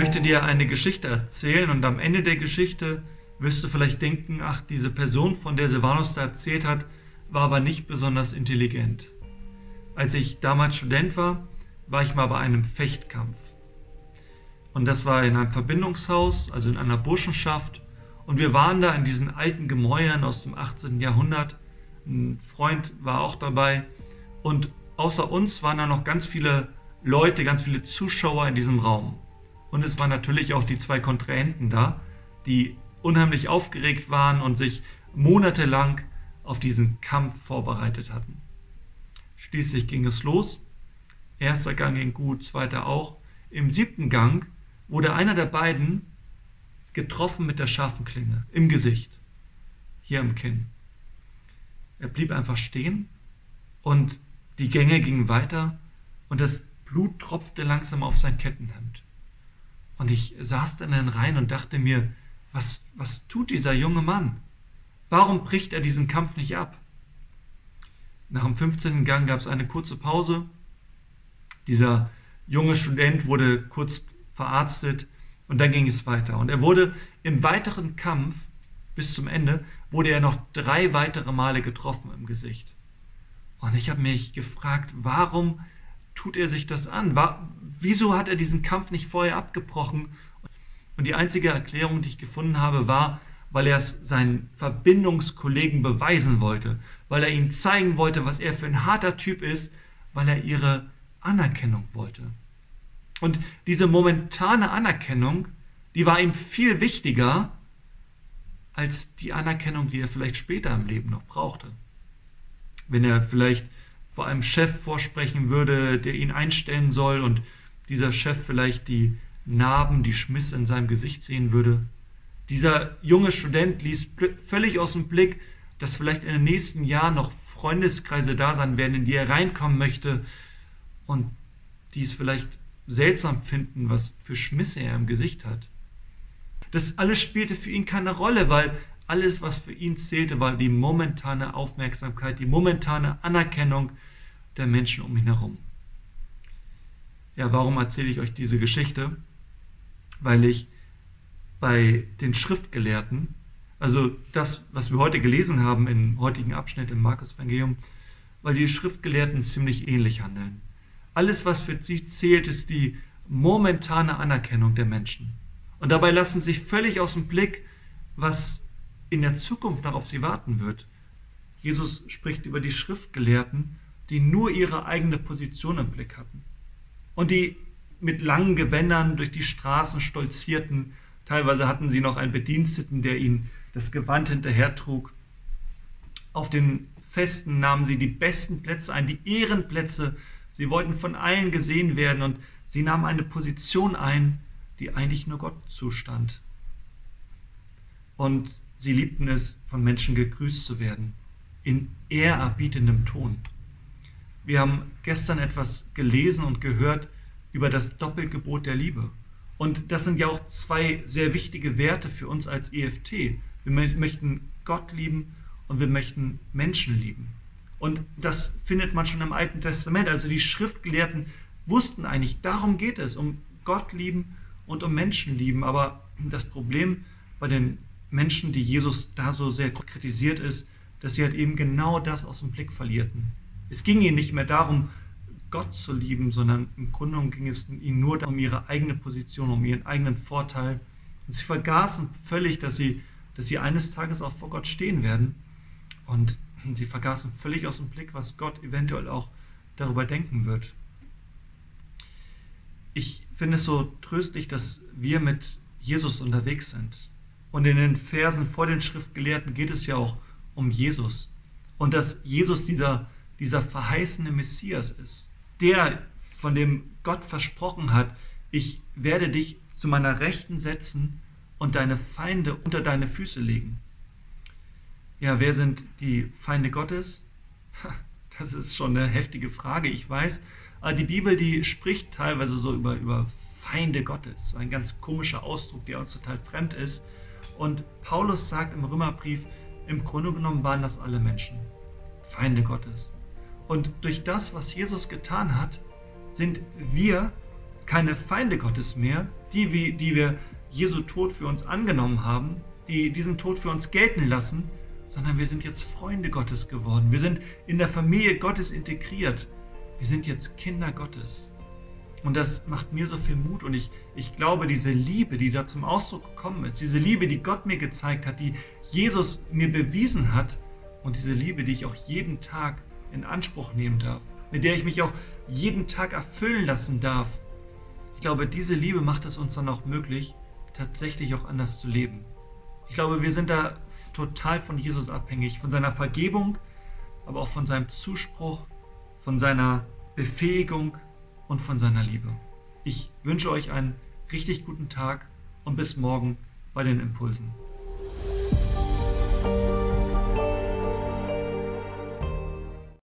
möchte dir eine Geschichte erzählen und am Ende der Geschichte wirst du vielleicht denken, ach, diese Person, von der Silvanus da erzählt hat, war aber nicht besonders intelligent. Als ich damals Student war, war ich mal bei einem Fechtkampf. Und das war in einem Verbindungshaus, also in einer Burschenschaft. Und wir waren da in diesen alten Gemäuern aus dem 18. Jahrhundert. Ein Freund war auch dabei. Und außer uns waren da noch ganz viele Leute, ganz viele Zuschauer in diesem Raum. Und es waren natürlich auch die zwei Kontrahenten da, die unheimlich aufgeregt waren und sich monatelang auf diesen Kampf vorbereitet hatten. Schließlich ging es los. Erster Gang ging gut, zweiter auch. Im siebten Gang wurde einer der beiden getroffen mit der scharfen Klinge im Gesicht, hier im Kinn. Er blieb einfach stehen und die Gänge gingen weiter und das Blut tropfte langsam auf sein Kettenhemd. Und ich saß dann in den Reihen und dachte mir, was, was tut dieser junge Mann? Warum bricht er diesen Kampf nicht ab? Nach dem 15. Gang gab es eine kurze Pause. Dieser junge Student wurde kurz verarztet und dann ging es weiter. Und er wurde im weiteren Kampf bis zum Ende, wurde er noch drei weitere Male getroffen im Gesicht. Und ich habe mich gefragt, warum tut er sich das an? War, wieso hat er diesen Kampf nicht vorher abgebrochen? Und die einzige Erklärung, die ich gefunden habe, war, weil er es seinen Verbindungskollegen beweisen wollte, weil er ihnen zeigen wollte, was er für ein harter Typ ist, weil er ihre Anerkennung wollte. Und diese momentane Anerkennung, die war ihm viel wichtiger als die Anerkennung, die er vielleicht später im Leben noch brauchte. Wenn er vielleicht vor einem Chef vorsprechen würde, der ihn einstellen soll und dieser Chef vielleicht die Narben, die Schmiss in seinem Gesicht sehen würde. Dieser junge Student ließ völlig aus dem Blick, dass vielleicht in den nächsten Jahren noch Freundeskreise da sein werden, in die er reinkommen möchte und die es vielleicht seltsam finden, was für Schmisse er im Gesicht hat. Das alles spielte für ihn keine Rolle, weil alles, was für ihn zählte, war die momentane Aufmerksamkeit, die momentane Anerkennung der Menschen um ihn herum. Ja, warum erzähle ich euch diese Geschichte? Weil ich bei den Schriftgelehrten, also das, was wir heute gelesen haben im heutigen Abschnitt im Markus-Evangelium, weil die Schriftgelehrten ziemlich ähnlich handeln. Alles, was für sie zählt, ist die momentane Anerkennung der Menschen. Und dabei lassen sich völlig aus dem Blick, was in der Zukunft noch auf sie warten wird. Jesus spricht über die Schriftgelehrten, die nur ihre eigene Position im Blick hatten und die mit langen Gewändern durch die Straßen stolzierten. Teilweise hatten sie noch einen Bediensteten, der ihnen das Gewand hinterhertrug. Auf den Festen nahmen sie die besten Plätze ein, die Ehrenplätze. Sie wollten von allen gesehen werden und sie nahmen eine Position ein, die eigentlich nur Gott zustand. Und sie liebten es, von Menschen gegrüßt zu werden, in ehrerbietendem Ton. Wir haben gestern etwas gelesen und gehört über das Doppelgebot der Liebe. Und das sind ja auch zwei sehr wichtige Werte für uns als EFT. Wir möchten Gott lieben und wir möchten Menschen lieben. Und das findet man schon im Alten Testament. Also die Schriftgelehrten wussten eigentlich, darum geht es, um Gott lieben und um Menschen lieben. Aber das Problem bei den Menschen, die Jesus da so sehr kritisiert ist, dass sie halt eben genau das aus dem Blick verlierten. Es ging ihnen nicht mehr darum, Gott zu lieben, sondern im Grunde ging es ihnen nur um ihre eigene Position, um ihren eigenen Vorteil. Und sie vergaßen völlig, dass sie, dass sie eines Tages auch vor Gott stehen werden. Und sie vergaßen völlig aus dem Blick, was Gott eventuell auch darüber denken wird ich finde es so tröstlich, dass wir mit Jesus unterwegs sind. Und in den Versen vor den Schriftgelehrten geht es ja auch um Jesus. Und dass Jesus dieser, dieser verheißene Messias ist. Der, von dem Gott versprochen hat, ich werde dich zu meiner Rechten setzen und deine Feinde unter deine Füße legen. Ja, wer sind die Feinde Gottes? Das ist schon eine heftige Frage, ich weiß. Aber die Bibel, die spricht teilweise so über, über Feinde Gottes, so ein ganz komischer Ausdruck, der uns total fremd ist. Und Paulus sagt im Römerbrief, im Grunde genommen waren das alle Menschen, Feinde Gottes. Und durch das, was Jesus getan hat, sind wir keine Feinde Gottes mehr, die, die wir Jesu Tod für uns angenommen haben, die diesen Tod für uns gelten lassen, sondern wir sind jetzt Freunde Gottes geworden. Wir sind in der Familie Gottes integriert. Wir sind jetzt Kinder Gottes. Und das macht mir so viel Mut und ich, ich glaube, diese Liebe, die da zum Ausdruck gekommen ist, diese Liebe, die Gott mir gezeigt hat, die Jesus mir bewiesen hat und diese Liebe, die ich auch jeden Tag in Anspruch nehmen darf, mit der ich mich auch jeden Tag erfüllen lassen darf. Ich glaube, diese Liebe macht es uns dann auch möglich, tatsächlich auch anders zu leben. Ich glaube, wir sind da total von Jesus abhängig, von seiner Vergebung, aber auch von seinem Zuspruch, von seiner Befähigung und von seiner Liebe. Ich wünsche euch einen richtig guten Tag und bis morgen bei den Impulsen.